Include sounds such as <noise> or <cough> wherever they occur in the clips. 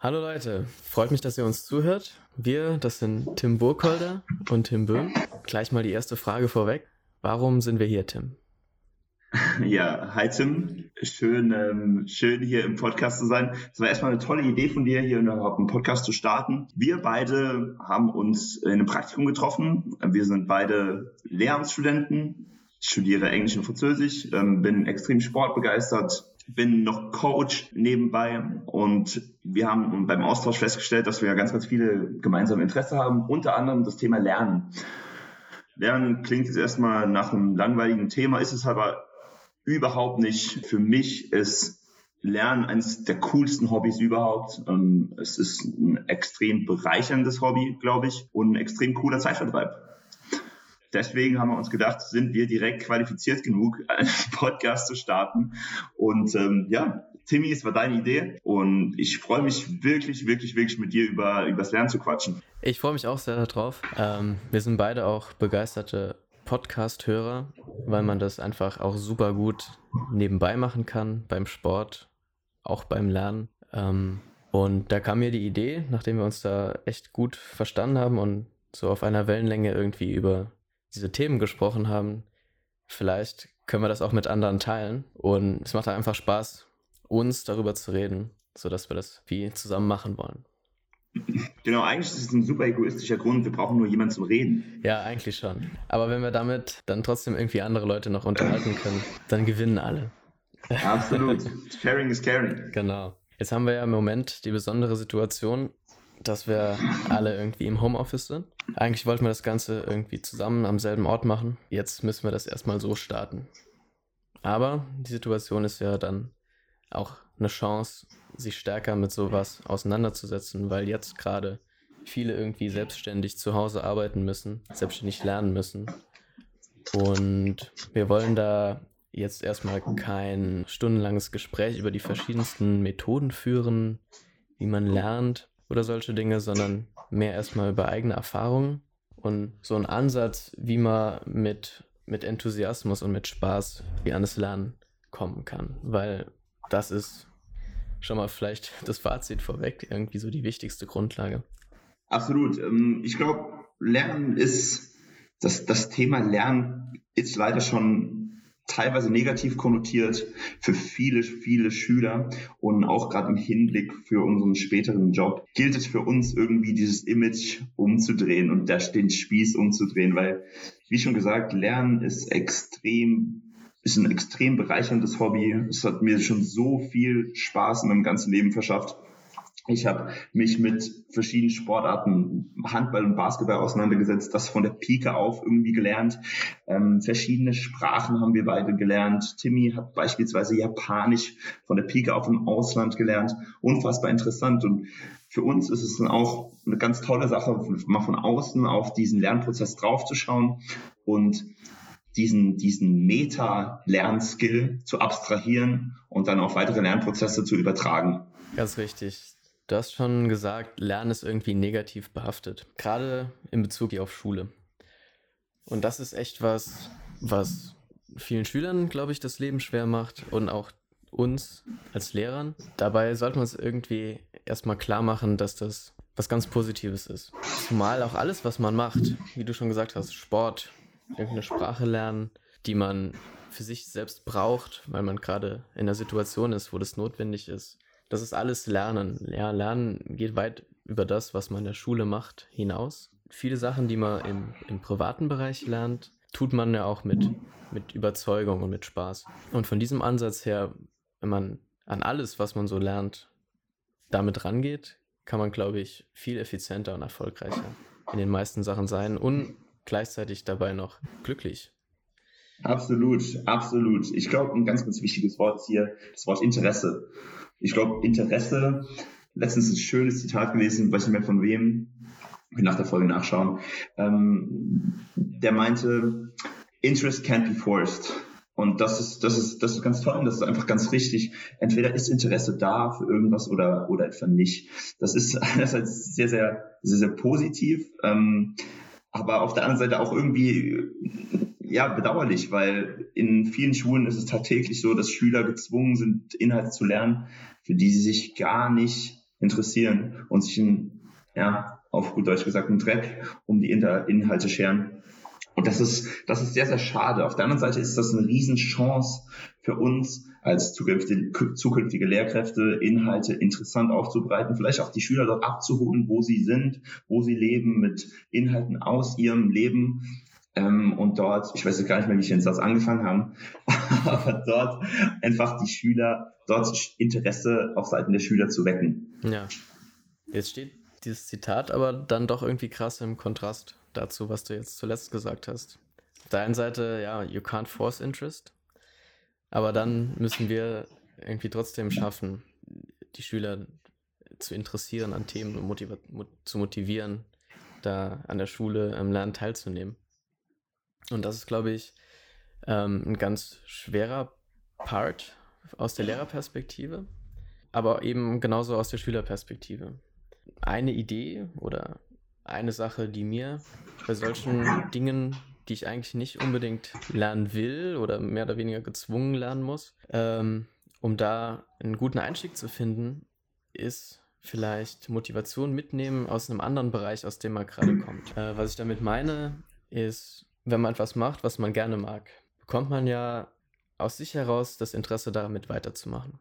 Hallo Leute, freut mich, dass ihr uns zuhört. Wir, das sind Tim Burkholder und Tim Böhm. Gleich mal die erste Frage vorweg. Warum sind wir hier, Tim? <laughs> Ja, hi Tim. Schön, ähm, schön hier im Podcast zu sein. Es war erstmal eine tolle Idee von dir, hier überhaupt einen Podcast zu starten. Wir beide haben uns in einem Praktikum getroffen. Wir sind beide Lehramtsstudenten. Ich studiere Englisch und Französisch, ähm, bin extrem sportbegeistert, bin noch Coach nebenbei und wir haben beim Austausch festgestellt, dass wir ganz, ganz viele gemeinsame Interesse haben, unter anderem das Thema Lernen. Lernen klingt jetzt erstmal nach einem langweiligen Thema, ist es aber überhaupt nicht. Für mich ist Lernen eines der coolsten Hobbys überhaupt. Ähm, es ist ein extrem bereicherndes Hobby, glaube ich, und ein extrem cooler Zeitvertreib. Deswegen haben wir uns gedacht, sind wir direkt qualifiziert genug, <laughs> einen Podcast zu starten. Und ähm, ja, Timmy, es war deine Idee und ich freue mich wirklich, wirklich, wirklich mit dir über, über das Lernen zu quatschen. Ich freue mich auch sehr darauf. Ähm, wir sind beide auch begeisterte Podcast-Hörer, weil man das einfach auch super gut nebenbei machen kann, beim Sport, auch beim Lernen. Ähm, und da kam mir die Idee, nachdem wir uns da echt gut verstanden haben und so auf einer Wellenlänge irgendwie über diese Themen gesprochen haben, vielleicht können wir das auch mit anderen teilen. Und es macht einfach Spaß, uns darüber zu reden, sodass wir das wie zusammen machen wollen. <laughs> Genau, eigentlich ist es ein super egoistischer Grund. Wir brauchen nur jemanden zum Reden. Ja, eigentlich schon. Aber wenn wir damit dann trotzdem irgendwie andere Leute noch unterhalten können, dann gewinnen alle. Absolut. <laughs> Sharing is caring. Genau. Jetzt haben wir ja im Moment die besondere Situation, dass wir alle irgendwie im Homeoffice sind. Eigentlich wollten wir das Ganze irgendwie zusammen am selben Ort machen. Jetzt müssen wir das erstmal so starten. Aber die Situation ist ja dann auch eine Chance, sich stärker mit sowas auseinanderzusetzen, weil jetzt gerade viele irgendwie selbstständig zu Hause arbeiten müssen, selbstständig lernen müssen. Und wir wollen da jetzt erstmal kein stundenlanges Gespräch über die verschiedensten Methoden führen, wie man lernt oder solche Dinge, sondern mehr erstmal über eigene Erfahrungen und so ein Ansatz, wie man mit, mit Enthusiasmus und mit Spaß wie an das Lernen kommen kann. Weil das ist schon mal vielleicht <laughs> das Fazit vorweg, irgendwie so die wichtigste Grundlage. Absolut. Ähm, ich glaube, Lernen ist, das, das Thema Lernen ist leider schon teilweise negativ konnotiert für viele, viele Schüler und auch gerade im Hinblick für unseren späteren Job gilt es für uns irgendwie dieses Image umzudrehen und den Spieß umzudrehen, weil, wie schon gesagt, Lernen ist extrem ist ein extrem bereicherndes Hobby. Es hat mir schon so viel Spaß in meinem ganzen Leben verschafft. Ich habe mich mit verschiedenen Sportarten, Handball und Basketball auseinandergesetzt, das von der Pike auf irgendwie gelernt. Ähm, verschiedene Sprachen haben wir beide gelernt. Timmy hat beispielsweise Japanisch von der Pike auf im Ausland gelernt. Unfassbar interessant. Und für uns ist es dann auch eine ganz tolle Sache, mal von außen auf diesen Lernprozess draufzuschauen und diesen, diesen Meta-Lernskill zu abstrahieren und dann auf weitere Lernprozesse zu übertragen. Ganz richtig. Du hast schon gesagt, Lernen ist irgendwie negativ behaftet. Gerade in Bezug auf Schule. Und das ist echt was, was vielen Schülern, glaube ich, das Leben schwer macht und auch uns als Lehrern. Dabei sollte man es irgendwie erstmal klar machen, dass das was ganz Positives ist. Zumal auch alles, was man macht, wie du schon gesagt hast, Sport, irgendeine Sprache lernen, die man für sich selbst braucht, weil man gerade in einer Situation ist, wo das notwendig ist, das ist alles Lernen. Ja, Lernen geht weit über das, was man in der Schule macht, hinaus. Viele Sachen, die man im, im privaten Bereich lernt, tut man ja auch mit, mit Überzeugung und mit Spaß. Und von diesem Ansatz her, wenn man an alles, was man so lernt, damit rangeht, kann man, glaube ich, viel effizienter und erfolgreicher in den meisten Sachen sein und gleichzeitig dabei noch glücklich. Absolut, absolut. Ich glaube, ein ganz, ganz wichtiges Wort ist hier das Wort Interesse. Ich glaube, Interesse, letztens ein schönes Zitat gelesen, weiß nicht mehr von wem, nach der Folge nachschauen, ähm, der meinte, Interest can't be forced. Und das ist, das ist, das ist ganz toll und das ist einfach ganz richtig. Entweder ist Interesse da für irgendwas oder, oder etwa nicht. Das ist <laughs> einerseits sehr, sehr, sehr, sehr positiv, ähm, aber auf der anderen Seite auch irgendwie ja, bedauerlich, weil in vielen Schulen ist es tagtäglich so, dass Schüler gezwungen sind, Inhalte zu lernen, für die sie sich gar nicht interessieren und sich in, ja, auf gut Deutsch gesagt, einen Dreck um die Inhalte scheren. Und das ist, das ist sehr, sehr schade. Auf der anderen Seite ist das eine Riesenchance für uns als zukünftige, zukünftige Lehrkräfte, Inhalte interessant aufzubereiten, vielleicht auch die Schüler dort abzuholen, wo sie sind, wo sie leben, mit Inhalten aus ihrem Leben. Ähm, und dort, ich weiß jetzt gar nicht mehr, wie ich den Satz angefangen habe, <laughs> aber dort einfach die Schüler, dort Interesse auf Seiten der Schüler zu wecken. Ja. Jetzt steht dieses Zitat aber dann doch irgendwie krass im Kontrast dazu, was du jetzt zuletzt gesagt hast. Auf der einen Seite, ja, you can't force interest, aber dann müssen wir irgendwie trotzdem schaffen, die Schüler zu interessieren an Themen und motiv zu motivieren, da an der Schule am Lernen teilzunehmen. Und das ist, glaube ich, ähm, ein ganz schwerer Part aus der Lehrerperspektive, aber eben genauso aus der Schülerperspektive. Eine Idee oder eine Sache, die mir bei solchen Dingen, die ich eigentlich nicht unbedingt lernen will oder mehr oder weniger gezwungen lernen muss, ähm, um da einen guten Einstieg zu finden, ist vielleicht Motivation mitnehmen aus einem anderen Bereich, aus dem man gerade kommt. Äh, was ich damit meine, ist, wenn man etwas macht, was man gerne mag, bekommt man ja aus sich heraus das Interesse damit weiterzumachen.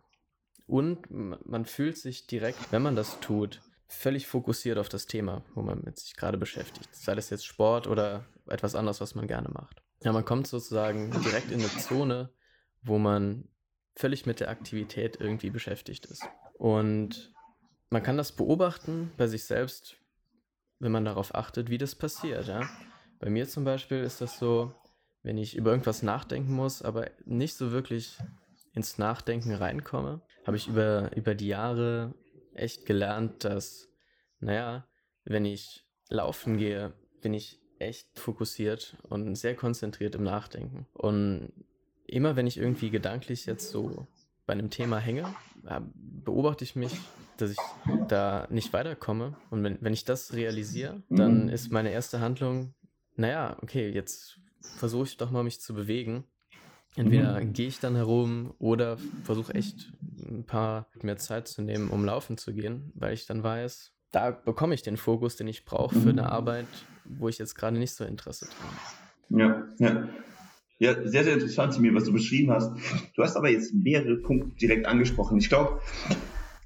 Und man fühlt sich direkt, wenn man das tut, völlig fokussiert auf das Thema, wo man mit sich gerade beschäftigt. Sei das jetzt Sport oder etwas anderes, was man gerne macht. Ja, man kommt sozusagen direkt in eine Zone, wo man völlig mit der Aktivität irgendwie beschäftigt ist. Und man kann das beobachten bei sich selbst, wenn man darauf achtet, wie das passiert. Ja? Bei mir zum Beispiel ist das so, wenn ich über irgendwas nachdenken muss, aber nicht so wirklich ins Nachdenken reinkomme, habe ich über, über die Jahre echt gelernt, dass, naja, wenn ich laufen gehe, bin ich echt fokussiert und sehr konzentriert im Nachdenken. Und immer wenn ich irgendwie gedanklich jetzt so bei einem Thema hänge, beobachte ich mich, dass ich da nicht weiterkomme. Und wenn, wenn ich das realisiere, dann mhm. ist meine erste Handlung, naja, okay, jetzt versuche ich doch mal mich zu bewegen Entweder mhm. gehe ich dann herum oder versuche echt ein paar mehr Zeit zu nehmen, um laufen zu gehen, weil ich dann weiß, da bekomme ich den Fokus, den ich brauche für eine mhm. Arbeit, wo ich jetzt gerade nicht so Interesse dran habe. Ja, ja. Ja, sehr, sehr interessant, mir, was du beschrieben hast. Du hast aber jetzt mehrere Punkte direkt angesprochen. Ich glaube,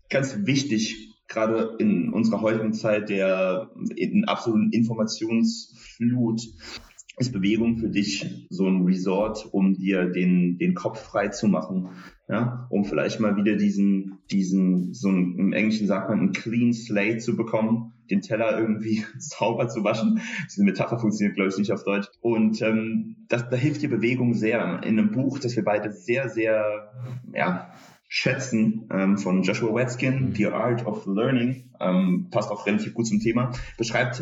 ganz wichtig, gerade in unserer heutigen Zeit der in absoluten Informationsflut, ist Bewegung für dich so ein Resort, um dir den, den Kopf frei zu machen, ja, um vielleicht mal wieder diesen, diesen, so ein, im Englischen sagt man, einen clean slate zu bekommen, den Teller irgendwie <laughs> sauber zu waschen. Diese Metapher funktioniert, glaube ich, nicht auf Deutsch. Und ähm, das, da hilft dir Bewegung sehr. In einem Buch, das wir beide sehr, sehr, ja, schätzen, ähm, von Joshua Wetkin, The Art of Learning, ähm, passt auch relativ gut zum Thema, beschreibt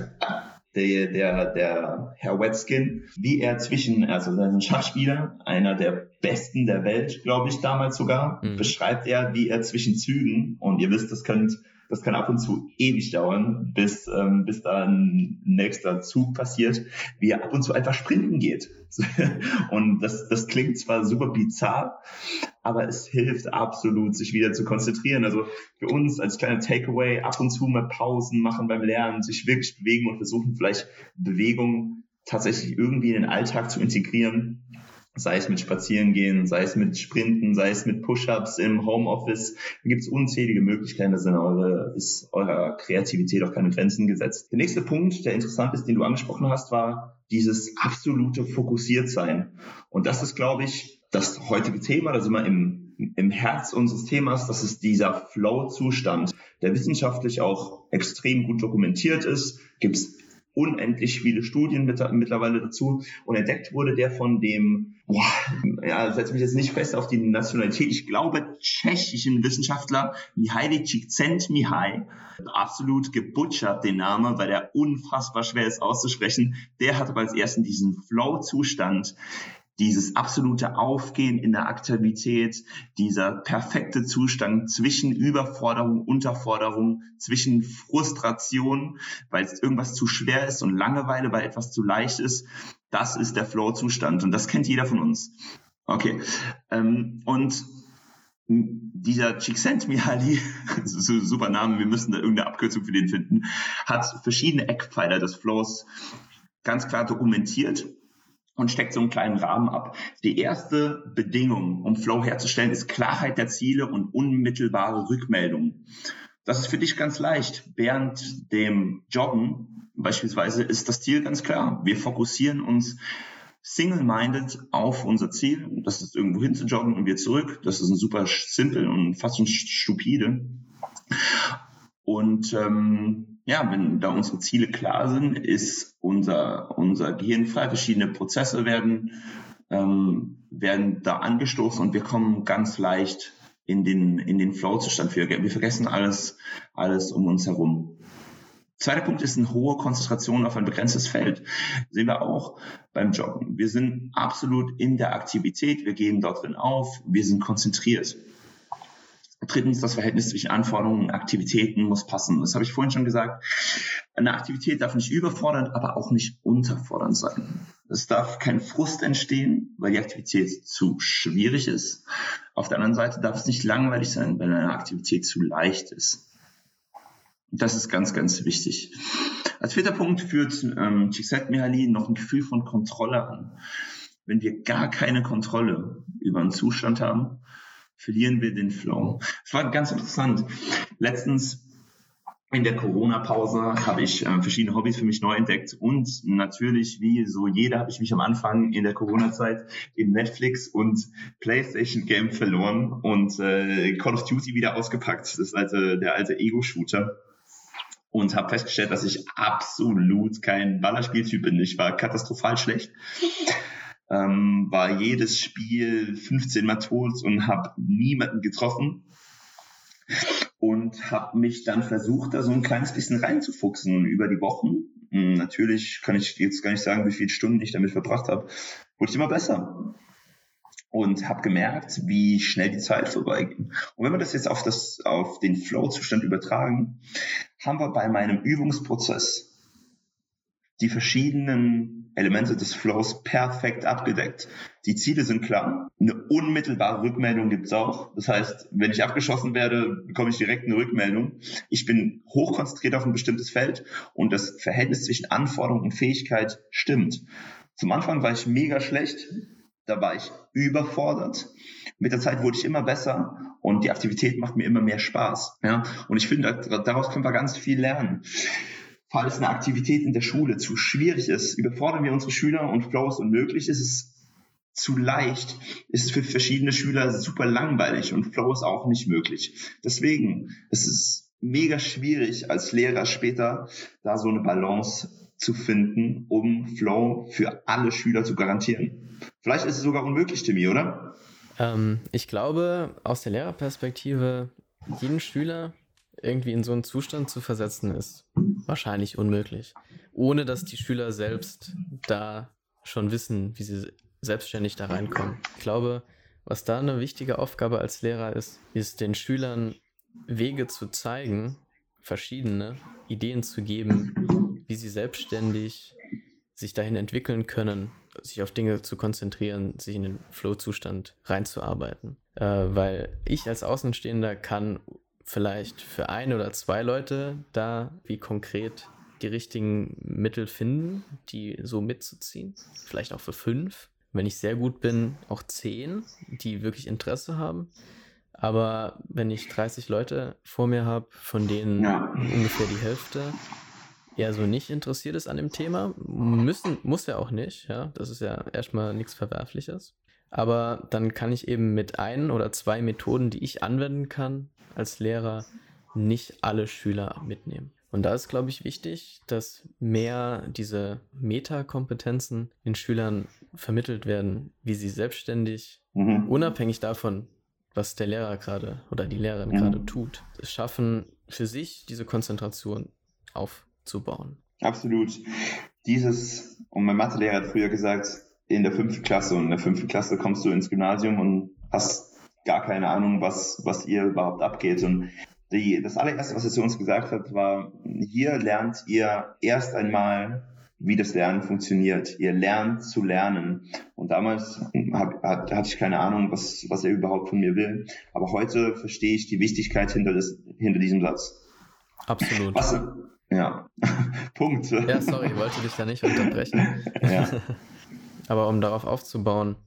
der, der, der Herr Wetskin, wie er zwischen, also ein Schachspieler, einer der besten der Welt, glaube ich, damals sogar, mhm. beschreibt er, wie er zwischen Zügen, und ihr wisst, das könnt das kann ab und zu ewig dauern, bis, ähm, bis da ein nächster Zug passiert, wie er ab und zu einfach sprinten geht. <laughs> und das, das klingt zwar super bizarr, aber es hilft absolut, sich wieder zu konzentrieren. Also für uns als kleiner Takeaway ab und zu mal Pausen machen beim Lernen, sich wirklich bewegen und versuchen vielleicht Bewegung tatsächlich irgendwie in den Alltag zu integrieren sei es mit Spazierengehen, sei es mit Sprinten, sei es mit Push-ups im Homeoffice. Da gibt es unzählige Möglichkeiten, da sind eure, ist eurer Kreativität auch keine Grenzen gesetzt. Der nächste Punkt, der interessant ist, den du angesprochen hast, war dieses absolute Fokussiertsein. Und das ist, glaube ich, das heutige Thema, da sind wir im, im Herz unseres Themas, das ist dieser Flow-Zustand, der wissenschaftlich auch extrem gut dokumentiert ist. Gibt es unendlich viele Studien mit, mittlerweile dazu und entdeckt wurde der von dem, boah, ja, setze mich jetzt nicht fest auf die Nationalität, ich glaube tschechischen Wissenschaftler Mihaly Csikszentmihalyi, absolut gebutschert den Namen, weil der unfassbar schwer ist auszusprechen. Der hat aber als ersten diesen Flow-Zustand dieses absolute Aufgehen in der Aktivität, dieser perfekte Zustand zwischen Überforderung, Unterforderung, zwischen Frustration, weil irgendwas zu schwer ist und Langeweile, weil etwas zu leicht ist, das ist der Flow-Zustand und das kennt jeder von uns. Okay. Ähm, und dieser Csikszentmihalyi, <laughs> super Name, wir müssen da irgendeine Abkürzung für den finden, hat verschiedene Eckpfeiler des Flows ganz klar dokumentiert und steckt so einen kleinen Rahmen ab. Die erste Bedingung, um Flow herzustellen, ist Klarheit der Ziele und unmittelbare Rückmeldung. Das ist für dich ganz leicht. Während dem Joggen beispielsweise ist das Ziel ganz klar. Wir fokussieren uns single-minded auf unser Ziel. Das ist irgendwo hin zu joggen und wir zurück. Das ist ein super simpel und fast schon stupide. Und ähm, ja, wenn da unsere Ziele klar sind, ist unser, unser Gehirn frei. Verschiedene Prozesse werden, ähm, werden da angestoßen und wir kommen ganz leicht in den, in den Flow-Zustand. Wir, wir vergessen alles, alles um uns herum. Zweiter Punkt ist eine hohe Konzentration auf ein begrenztes Feld. Sehen wir auch beim Joggen. Wir sind absolut in der Aktivität, wir gehen dort drin auf, wir sind konzentriert. Drittens, das Verhältnis zwischen Anforderungen und Aktivitäten muss passen. Das habe ich vorhin schon gesagt. Eine Aktivität darf nicht überfordernd, aber auch nicht unterfordernd sein. Es darf kein Frust entstehen, weil die Aktivität zu schwierig ist. Auf der anderen Seite darf es nicht langweilig sein, wenn eine Aktivität zu leicht ist. Das ist ganz, ganz wichtig. Als vierter Punkt führt ähm, Csikszentmihalyi noch ein Gefühl von Kontrolle an. Wenn wir gar keine Kontrolle über einen Zustand haben, verlieren wir den Flow. Es war ganz interessant. Letztens in der Corona-Pause habe ich äh, verschiedene Hobbys für mich neu entdeckt und natürlich, wie so jeder, habe ich mich am Anfang in der Corona-Zeit im Netflix und PlayStation-Game verloren und äh, Call of Duty wieder ausgepackt. Das ist also der alte Ego-Shooter und habe festgestellt, dass ich absolut kein Ballerspieltyp bin. Ich war katastrophal schlecht. Ähm, war jedes Spiel 15 Mal tot und habe niemanden getroffen und habe mich dann versucht, da so ein kleines bisschen reinzufuchsen über die Wochen. Hm, natürlich kann ich jetzt gar nicht sagen, wie viele Stunden ich damit verbracht habe. Wurde ich immer besser und habe gemerkt, wie schnell die Zeit vorbeiging. Und wenn wir das jetzt auf, das, auf den Flow-Zustand übertragen, haben wir bei meinem Übungsprozess die verschiedenen Elemente des Flows perfekt abgedeckt. Die Ziele sind klar. Eine unmittelbare Rückmeldung gibt's auch. Das heißt, wenn ich abgeschossen werde, bekomme ich direkt eine Rückmeldung. Ich bin hochkonzentriert auf ein bestimmtes Feld und das Verhältnis zwischen Anforderung und Fähigkeit stimmt. Zum Anfang war ich mega schlecht da war ich überfordert. Mit der Zeit wurde ich immer besser und die Aktivität macht mir immer mehr Spaß. Ja? Und ich finde, daraus können wir ganz viel lernen. Falls eine Aktivität in der Schule zu schwierig ist, überfordern wir unsere Schüler und Flow ist unmöglich, ist es zu leicht, ist es für verschiedene Schüler super langweilig und Flow ist auch nicht möglich. Deswegen ist es mega schwierig als Lehrer später da so eine Balance zu finden, um Flow für alle Schüler zu garantieren. Vielleicht ist es sogar unmöglich, Timmy, oder? Ähm, ich glaube, aus der Lehrerperspektive, jeden Schüler irgendwie in so einen Zustand zu versetzen, ist wahrscheinlich unmöglich. Ohne dass die Schüler selbst da schon wissen, wie sie selbstständig da reinkommen. Ich glaube, was da eine wichtige Aufgabe als Lehrer ist, ist den Schülern Wege zu zeigen, verschiedene Ideen zu geben, wie sie selbstständig sich dahin entwickeln können, sich auf Dinge zu konzentrieren, sich in den Flow-Zustand reinzuarbeiten. Äh, weil ich als Außenstehender kann vielleicht für ein oder zwei Leute da wie konkret die richtigen Mittel finden, die so mitzuziehen. Vielleicht auch für fünf. Wenn ich sehr gut bin, auch zehn, die wirklich Interesse haben. Aber wenn ich 30 Leute vor mir habe, von denen ja. ungefähr die Hälfte eher so nicht interessiert ist an dem Thema, müssen, muss er auch nicht, ja. Das ist ja erstmal nichts Verwerfliches. Aber dann kann ich eben mit ein oder zwei Methoden, die ich anwenden kann als Lehrer, nicht alle Schüler mitnehmen. Und da ist, glaube ich, wichtig, dass mehr diese Metakompetenzen den Schülern vermittelt werden, wie sie selbstständig, mhm. unabhängig davon, was der Lehrer gerade oder die Lehrerin mhm. gerade tut, es schaffen, für sich diese Konzentration aufzubauen. Absolut. Dieses, und mein Mathelehrer hat früher gesagt, in der fünften Klasse und in der fünften Klasse kommst du ins Gymnasium und hast gar keine Ahnung, was, was ihr überhaupt abgeht. Und die, das allererste, was er zu uns gesagt hat, war, hier lernt ihr erst einmal wie das Lernen funktioniert. Ihr lernt zu lernen. Und damals hab, hatte ich keine Ahnung, was, was er überhaupt von mir will. Aber heute verstehe ich die Wichtigkeit hinter, des, hinter diesem Satz. Absolut. Was, ja, <laughs> Punkt. Ja, sorry, wollte dich da nicht unterbrechen. ja. <laughs> Aber um darauf aufzubauen,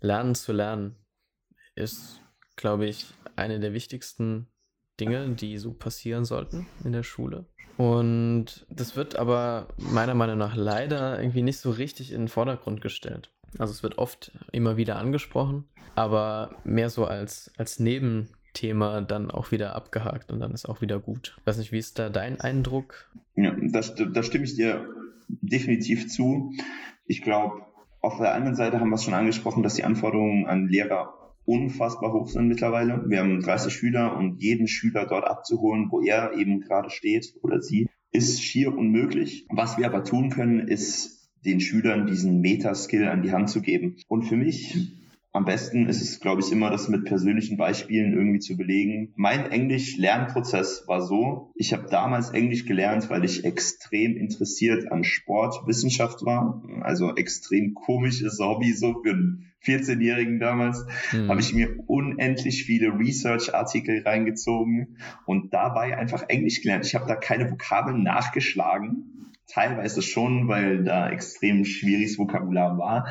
lernen zu lernen ist, glaube ich, eine der wichtigsten Dinge, die so passieren sollten in der Schule. Und das wird aber meiner Meinung nach leider irgendwie nicht so richtig in den Vordergrund gestellt. Also es wird oft immer wieder angesprochen, aber mehr so als, als Nebenthema dann auch wieder abgehakt und dann ist auch wieder gut. Ich weiß nicht, wie ist da dein Eindruck? Ja, da stimme ich dir definitiv zu. Ich glaube, auf der anderen Seite haben wir es schon angesprochen, dass die Anforderungen an Lehrer unfassbar hoch sind mittlerweile. Wir haben 30 Schüler und jeden Schüler dort abzuholen, wo er eben gerade steht oder sie, ist schier unmöglich. Was wir aber tun können, ist den Schülern diesen Meta-Skill an die Hand zu geben. Und für mich am besten ist es, glaube ich, immer, das mit persönlichen Beispielen irgendwie zu belegen. Mein Englisch-Lernprozess war so, ich habe damals Englisch gelernt, weil ich extrem interessiert an Sportwissenschaft war. Also extrem komisches Hobby so für einen 14-Jährigen damals. Mhm. Habe ich mir unendlich viele Research-Artikel reingezogen und dabei einfach Englisch gelernt. Ich habe da keine Vokabeln nachgeschlagen, teilweise schon, weil da extrem schwieriges Vokabular war.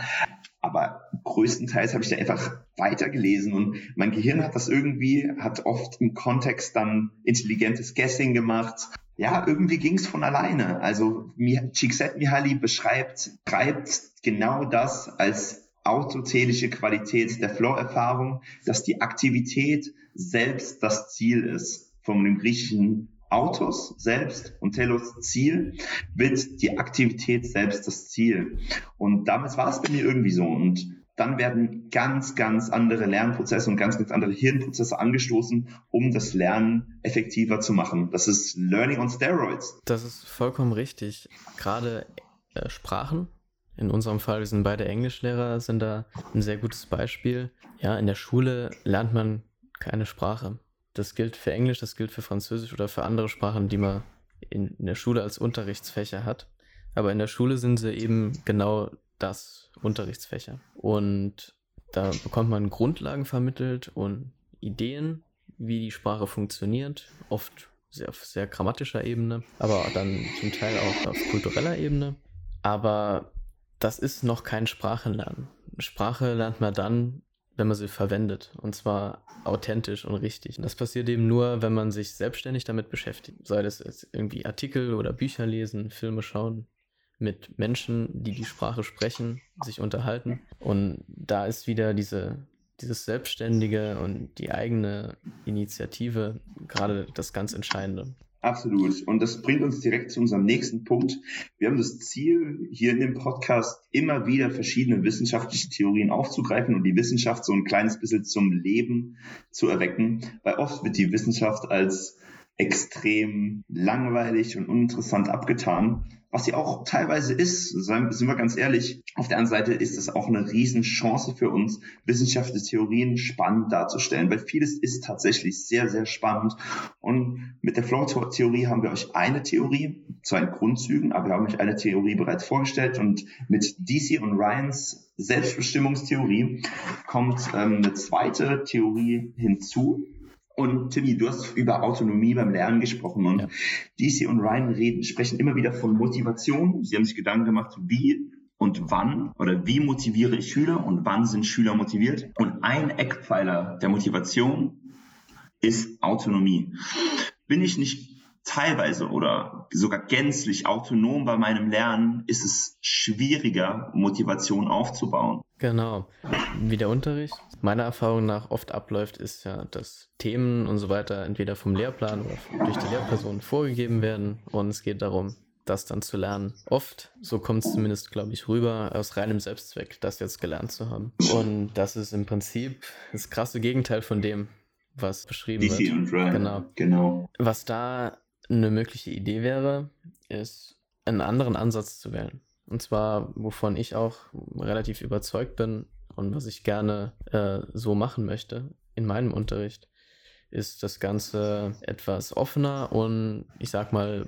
Aber größtenteils habe ich da einfach weitergelesen und mein Gehirn hat das irgendwie, hat oft im Kontext dann intelligentes Guessing gemacht. Ja, irgendwie ging es von alleine. Also Csikszentmihalyi beschreibt, treibt genau das als autotelische Qualität der Flow-Erfahrung, dass die Aktivität selbst das Ziel ist. Von dem griechischen Autos selbst und Telos Ziel wird die Aktivität selbst das Ziel. Und damals war es bei mir irgendwie so. Und dann werden ganz, ganz andere Lernprozesse und ganz, ganz andere Hirnprozesse angestoßen, um das Lernen effektiver zu machen. Das ist Learning on Steroids. Das ist vollkommen richtig. Gerade äh, Sprachen, in unserem Fall, wir sind beide Englischlehrer, sind da ein sehr gutes Beispiel. Ja, in der Schule lernt man keine Sprache. Das gilt für Englisch, das gilt für Französisch oder für andere Sprachen, die man in, in der Schule als Unterrichtsfächer hat. Aber in der Schule sind sie eben genau das, Unterrichtsfächer. Und da bekommt man Grundlagen vermittelt und Ideen, wie die Sprache funktioniert, oft sehr, auf sehr grammatischer Ebene, aber dann zum Teil auch auf kultureller Ebene. Aber das ist noch kein Sprachenlernen. Sprache lernt man dann, wenn man sie verwendet. Und zwar authentisch und richtig. Und das passiert eben nur, wenn man sich selbstständig damit beschäftigt. Sei das jetzt irgendwie Artikel oder Bücher lesen, Filme schauen, mit Menschen, die die Sprache sprechen, sich unterhalten. Und da ist wieder diese, dieses Selbstständige und die eigene Initiative gerade das ganz Entscheidende. Absolut. Und das bringt uns direkt zu unserem nächsten Punkt. Wir haben das Ziel, hier in dem Podcast immer wieder verschiedene wissenschaftliche Theorien aufzugreifen und die Wissenschaft so ein kleines bisschen zum Leben zu erwecken, weil oft wird die Wissenschaft als extrem langweilig und uninteressant abgetan was sie auch teilweise ist, sind wir ganz ehrlich. Auf der anderen Seite ist es auch eine Riesenchance für uns, wissenschaftliche Theorien spannend darzustellen, weil vieles ist tatsächlich sehr, sehr spannend. Und mit der Flow-Theorie haben wir euch eine Theorie, zwar in Grundzügen, aber wir haben euch eine Theorie bereits vorgestellt und mit DC und Ryans Selbstbestimmungstheorie kommt ähm, eine zweite Theorie hinzu, und Timmy, du hast über Autonomie beim Lernen gesprochen und ja. DC und Ryan reden, sprechen immer wieder von Motivation. Sie haben sich Gedanken gemacht, wie und wann oder wie motiviere ich Schüler und wann sind Schüler motiviert. Und ein Eckpfeiler der Motivation ist Autonomie. Bin ich nicht teilweise oder sogar gänzlich autonom bei meinem Lernen, ist es schwieriger, Motivation aufzubauen. Genau. Wie der Unterricht meiner Erfahrung nach oft abläuft, ist ja, dass Themen und so weiter entweder vom Lehrplan oder durch die Lehrperson vorgegeben werden und es geht darum, das dann zu lernen. Oft, so kommt es zumindest, glaube ich, rüber, aus reinem Selbstzweck, das jetzt gelernt zu haben. Und das ist im Prinzip das krasse Gegenteil von dem, was beschrieben DC wird. Und Ryan. Genau. genau. Was da eine mögliche Idee wäre, ist, einen anderen Ansatz zu wählen. Und zwar, wovon ich auch relativ überzeugt bin und was ich gerne äh, so machen möchte in meinem Unterricht, ist das Ganze etwas offener und ich sag mal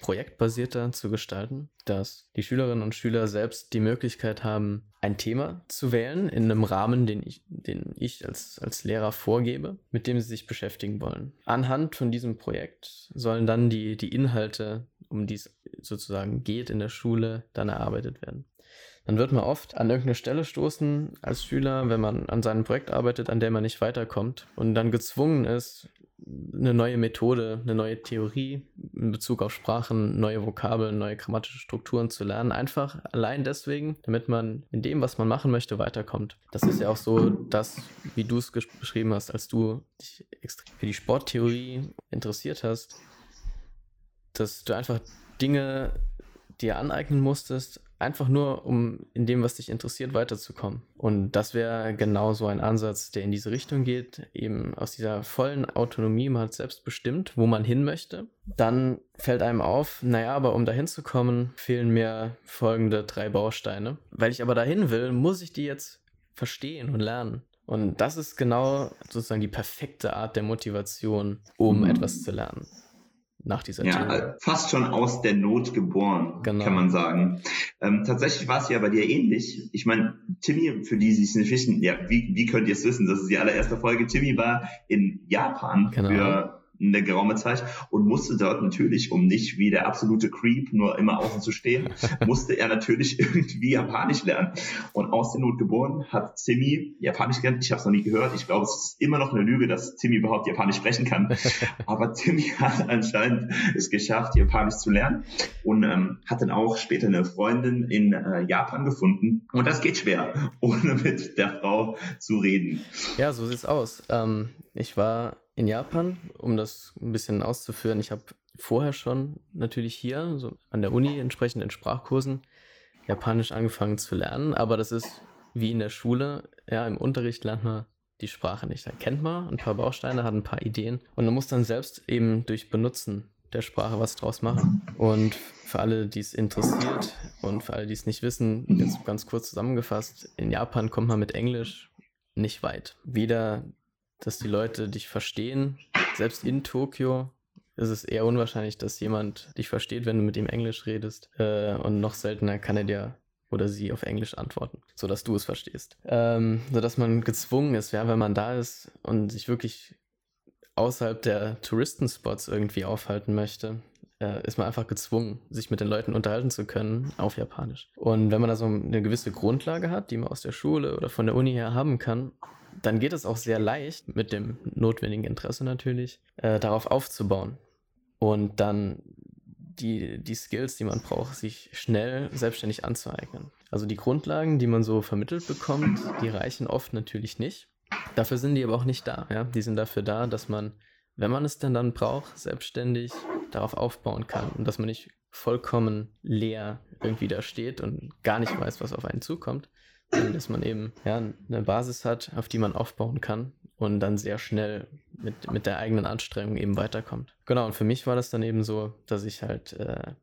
projektbasierter zu gestalten, dass die Schülerinnen und Schüler selbst die Möglichkeit haben, ein Thema zu wählen in einem Rahmen, den ich, den ich als, als Lehrer vorgebe, mit dem sie sich beschäftigen wollen. Anhand von diesem Projekt sollen dann die, die Inhalte, um die es sozusagen geht in der Schule, dann erarbeitet werden dann wird man oft an irgendeine Stelle stoßen als Schüler, wenn man an seinem Projekt arbeitet, an der man nicht weiterkommt und dann gezwungen ist, eine neue Methode, eine neue Theorie in Bezug auf Sprachen, neue Vokabeln, neue grammatische Strukturen zu lernen. Einfach allein deswegen, damit man in dem, was man machen möchte, weiterkommt. Das ist ja auch so das, wie du es beschrieben hast, als du dich für die Sporttheorie interessiert hast, dass du einfach Dinge dir aneignen musstest, einfach nur, um in dem, was dich interessiert, weiterzukommen. Und das wäre genau so ein Ansatz, der in diese Richtung geht, eben aus dieser vollen Autonomie, man hat selbst bestimmt, wo man hin möchte. Dann fällt einem auf, naja, aber um dahin zu kommen, fehlen mir folgende drei Bausteine. Weil ich aber dahin will, muss ich die jetzt verstehen und lernen. Und das ist genau sozusagen die perfekte Art der Motivation, um etwas zu lernen nach dieser ja, Theorie. fast schon aus der Not geboren, genau. kann man sagen. Ähm, tatsächlich war es ja bei dir ähnlich. Ich meine, Timmy, für die, die es nicht wissen, ja, wie, wie könnt ihr es wissen? Das ist die allererste Folge. Timmy war in Japan genau. für eine geraume Zeit und musste dort natürlich, um nicht wie der absolute Creep nur immer außen zu stehen, <laughs> musste er natürlich irgendwie Japanisch lernen. Und aus der Not geboren hat Timmy Japanisch gelernt. Ich habe es noch nie gehört. Ich glaube, es ist immer noch eine Lüge, dass Timmy überhaupt Japanisch sprechen kann. <laughs> Aber Timmy hat anscheinend es geschafft, Japanisch zu lernen und ähm, hat dann auch später eine Freundin in äh, Japan gefunden. Und das geht schwer, <laughs> ohne mit der Frau zu reden. Ja, so sieht's aus. Ähm, ich war in Japan, um das ein bisschen auszuführen. Ich habe vorher schon natürlich hier so an der Uni entsprechend in Sprachkursen Japanisch angefangen zu lernen, aber das ist wie in der Schule. Ja, im Unterricht lernt man die Sprache nicht. Da kennt man ein paar Bausteine, hat ein paar Ideen und man muss dann selbst eben durch Benutzen der Sprache was draus machen. Und für alle, die es interessiert und für alle, die es nicht wissen, jetzt ganz kurz zusammengefasst, in Japan kommt man mit Englisch nicht weit. Weder dass die Leute dich verstehen. Selbst in Tokio ist es eher unwahrscheinlich, dass jemand dich versteht, wenn du mit ihm Englisch redest. Äh, und noch seltener kann er dir oder sie auf Englisch antworten, sodass du es verstehst. Ähm, sodass man gezwungen ist, ja, wenn man da ist und sich wirklich außerhalb der Touristenspots irgendwie aufhalten möchte, äh, ist man einfach gezwungen, sich mit den Leuten unterhalten zu können auf Japanisch. Und wenn man da so eine gewisse Grundlage hat, die man aus der Schule oder von der Uni her haben kann, dann geht es auch sehr leicht, mit dem notwendigen Interesse natürlich, äh, darauf aufzubauen. Und dann die, die Skills, die man braucht, sich schnell selbstständig anzueignen. Also die Grundlagen, die man so vermittelt bekommt, die reichen oft natürlich nicht. Dafür sind die aber auch nicht da. Ja? Die sind dafür da, dass man, wenn man es denn dann braucht, selbstständig darauf aufbauen kann und dass man nicht vollkommen leer irgendwie da steht und gar nicht weiß, was auf einen zukommt, dass man eben ja, eine Basis hat, auf die man aufbauen kann und dann sehr schnell mit, mit der eigenen Anstrengung eben weiterkommt. Genau, und für mich war das dann eben so, dass ich halt äh,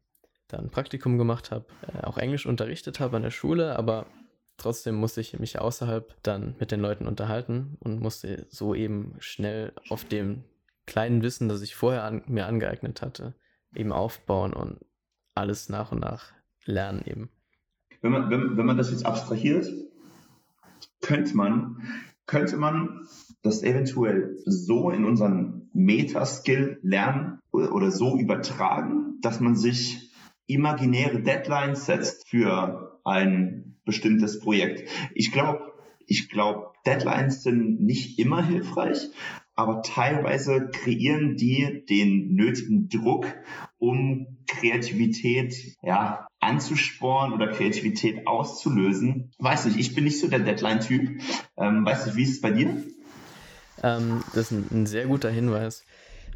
da ein Praktikum gemacht habe, äh, auch Englisch unterrichtet habe an der Schule, aber trotzdem musste ich mich außerhalb dann mit den Leuten unterhalten und musste so eben schnell auf dem kleinen Wissen, das ich vorher an, mir angeeignet hatte, eben aufbauen und alles nach und nach lernen eben wenn man, wenn, wenn man das jetzt abstrahiert, könnte man, könnte man das eventuell so in unseren Metaskill lernen oder, oder so übertragen, dass man sich imaginäre Deadlines setzt für ein bestimmtes Projekt. Ich glaube, ich glaube, Deadlines sind nicht immer hilfreich, aber teilweise kreieren die den nötigen Druck, um Kreativität ja, anzusporen oder Kreativität auszulösen. Weiß nicht, ich bin nicht so der Deadline-Typ. Ähm, weiß nicht, wie ist es bei dir? Ähm, das ist ein, ein, sehr guter Hinweis.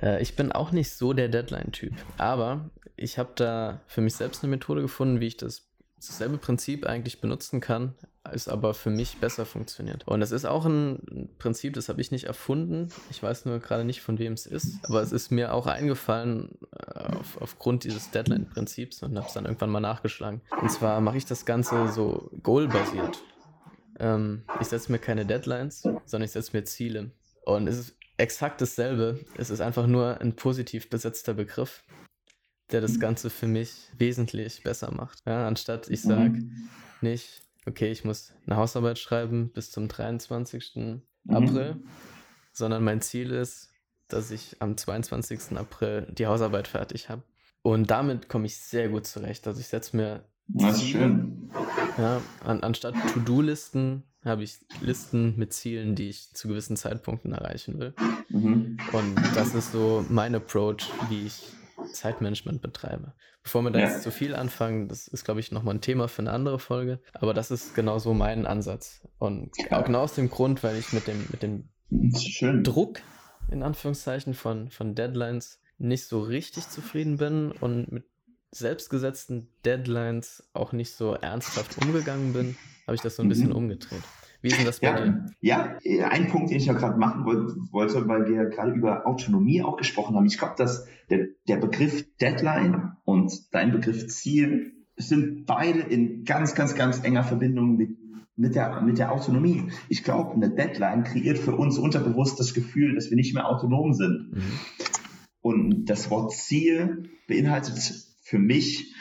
Äh, ich bin auch nicht so der Deadline-Typ, aber ich habe da für mich selbst eine Methode gefunden, wie ich das dasselbe Prinzip eigentlich benutzen kann, es aber für mich besser funktioniert. Und das ist auch ein Prinzip, das habe ich nicht erfunden. Ich weiß nur gerade nicht, von wem es ist, aber es ist mir auch eingefallen äh, auf, aufgrund dieses Deadline-Prinzips und habe es dann irgendwann mal nachgeschlagen. Und zwar mache ich das Ganze so goal-basiert. Ähm, ich setze mir keine Deadlines, sondern ich setze mir Ziele. Und es ist exakt dasselbe. Es ist einfach nur ein positiv besetzter Begriff, der das Ganze für mich wesentlich besser macht. Ja, anstatt ich sage mhm. nicht, okay, ich muss eine Hausarbeit schreiben bis zum 23. Mhm. April, sondern mein Ziel ist, dass ich am 22. April die Hausarbeit fertig habe. Und damit komme ich sehr gut zurecht. Also ich setze mir das ist schön. Ja, an, anstatt To-Do-Listen habe ich Listen mit Zielen, die ich zu gewissen Zeitpunkten erreichen will. Mhm. Und das ist so mein Approach, wie ich Zeitmanagement betreibe. Bevor wir da ja. jetzt zu viel anfangen, das ist, glaube ich, nochmal ein Thema für eine andere Folge, aber das ist genau so mein Ansatz. Und auch genau aus dem Grund, weil ich mit dem, mit dem Druck, in Anführungszeichen, von, von Deadlines nicht so richtig zufrieden bin und mit selbstgesetzten Deadlines auch nicht so ernsthaft umgegangen bin, habe ich das so ein bisschen mhm. umgedreht. Wie ist denn das bei ja, dir? Ja, ein Punkt, den ich ja gerade machen wollte, weil wir gerade über Autonomie auch gesprochen haben. Ich glaube, dass der, der Begriff Deadline und dein Begriff Ziel sind beide in ganz, ganz, ganz enger Verbindung mit, mit, der, mit der Autonomie. Ich glaube, eine Deadline kreiert für uns unterbewusst das Gefühl, dass wir nicht mehr autonom sind. Mhm. Und das Wort Ziel beinhaltet für mich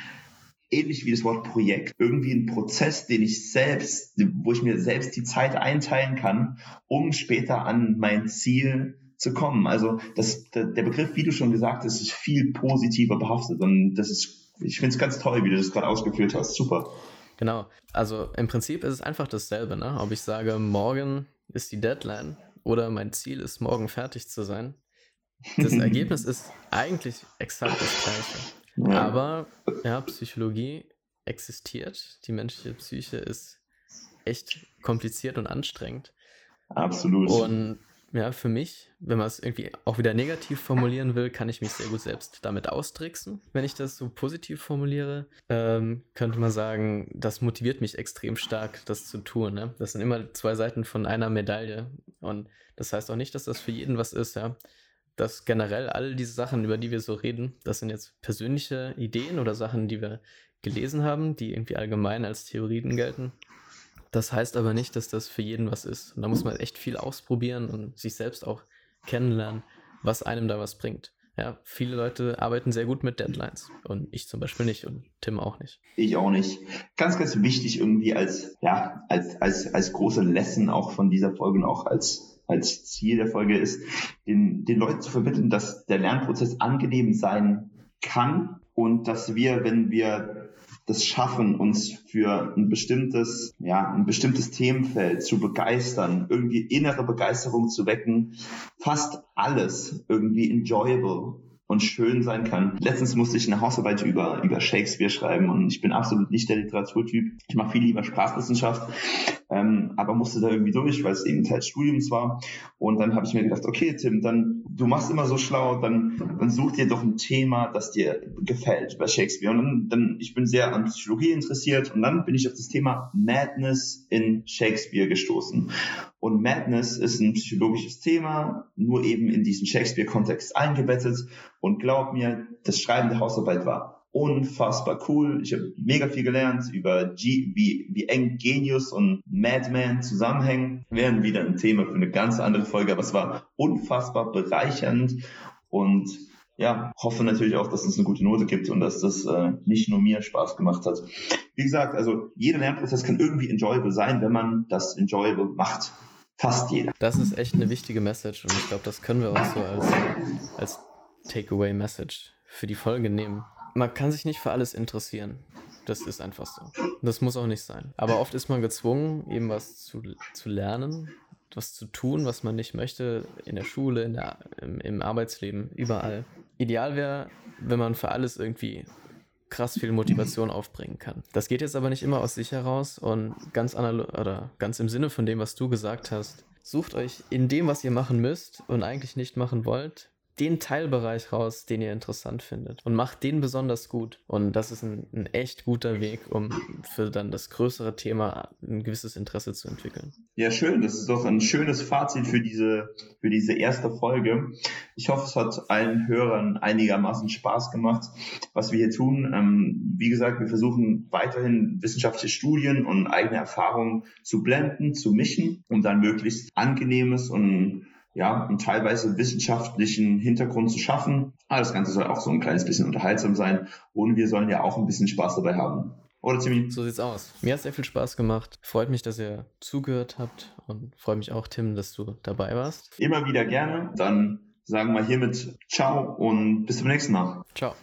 ähnlich wie das Wort Projekt, irgendwie ein Prozess, den ich selbst, wo ich mir selbst die Zeit einteilen kann, um später an mein Ziel zu kommen. Also das, der Begriff, wie du schon gesagt hast, ist viel positiver behaftet und das ist, ich finde es ganz toll, wie du das gerade ausgeführt hast. Super. Genau. Also im Prinzip ist es einfach dasselbe, ne? Ob ich sage, morgen ist die Deadline oder mein Ziel ist, morgen fertig zu sein. Das <laughs> Ergebnis ist eigentlich exakt das gleiche. Ja. Aber ja, Psychologie existiert. Die menschliche Psyche ist echt kompliziert und anstrengend. Absolut. Und ja, für mich, wenn man es irgendwie auch wieder negativ formulieren will, kann ich mich sehr gut selbst damit austricksen. Wenn ich das so positiv formuliere, ähm, könnte man sagen, das motiviert mich extrem stark, das zu tun. Ne? Das sind immer zwei Seiten von einer Medaille. Und das heißt auch nicht, dass das für jeden was ist, ja dass generell all diese Sachen, über die wir so reden, das sind jetzt persönliche Ideen oder Sachen, die wir gelesen haben, die irgendwie allgemein als Theorien gelten. Das heißt aber nicht, dass das für jeden was ist. Und da muss man echt viel ausprobieren und sich selbst auch kennenlernen, was einem da was bringt. Ja, viele Leute arbeiten sehr gut mit Deadlines und ich zum Beispiel nicht und Tim auch nicht. Ich auch nicht. Ganz, ganz wichtig irgendwie als, ja, als, als, als große Lesson auch von dieser Folge und auch als als Ziel der Folge ist, den, den Leuten zu vermitteln, dass der Lernprozess angenehm sein kann und dass wir, wenn wir das schaffen, uns für ein bestimmtes, ja, ein bestimmtes Themenfeld zu begeistern, irgendwie innere Begeisterung zu wecken, fast alles irgendwie enjoyable und schön sein kann. Letztens musste ich eine Hausarbeit über, über Shakespeare schreiben und ich bin absolut nicht der Literaturtyp. Ich mache viel lieber Sprachwissenschaft, ähm, aber musste da irgendwie durch, weil es eben Teil des Studiums war. Und dann habe ich mir gedacht, okay, Tim, dann du machst immer so schlau, dann, dann such dir doch ein Thema, das dir gefällt bei Shakespeare. Und dann, dann, ich bin sehr an Psychologie interessiert und dann bin ich auf das Thema Madness in Shakespeare gestoßen. Und Madness ist ein psychologisches Thema, nur eben in diesen Shakespeare-Kontext eingebettet. Und glaub mir, das Schreiben der Hausarbeit war unfassbar cool. Ich habe mega viel gelernt über G wie, wie eng Genius und Madman zusammenhängen. Wären wieder ein Thema für eine ganz andere Folge, aber es war unfassbar bereichernd und ja, hoffe natürlich auch, dass es eine gute Note gibt und dass das äh, nicht nur mir Spaß gemacht hat. Wie gesagt, also jeder Lernprozess kann irgendwie enjoyable sein, wenn man das enjoyable macht. Fast jeder. Das ist echt eine wichtige Message und ich glaube, das können wir auch so als, als Takeaway-Message für die Folge nehmen. Man kann sich nicht für alles interessieren. Das ist einfach so. Das muss auch nicht sein. Aber oft ist man gezwungen, eben was zu, zu lernen, was zu tun, was man nicht möchte, in der Schule, in der, im, im Arbeitsleben, überall. Ideal wäre, wenn man für alles irgendwie krass viel Motivation aufbringen kann. Das geht jetzt aber nicht immer aus sich heraus und ganz oder ganz im Sinne von dem, was du gesagt hast. Sucht euch in dem, was ihr machen müsst und eigentlich nicht machen wollt, den Teilbereich raus, den ihr interessant findet und macht den besonders gut. Und das ist ein, ein, echt guter Weg, um für dann das größere Thema ein gewisses Interesse zu entwickeln. Ja, schön. Das ist doch ein schönes Fazit für diese, für diese erste Folge. Ich hoffe, es hat allen Hörern einigermaßen Spaß gemacht, was wir hier tun. Ähm, wie gesagt, wir versuchen weiterhin wissenschaftliche Studien und eigene Erfahrungen zu blenden, zu mischen, um dann möglichst angenehmes und ja, einen teilweise wissenschaftlichen Hintergrund zu schaffen. Aber das Ganze soll auch so ein kleines bisschen unterhaltsam sein und wir sollen ja auch ein bisschen Spaß dabei haben. Oder Timmy? So sieht's aus. Mir hat sehr viel Spaß gemacht. Freut mich, dass ihr zugehört habt und freut mich auch, Tim, dass du dabei warst. Immer wieder gerne. Dann sagen wir hiermit Ciao und bis zum nächsten Mal. Ciao.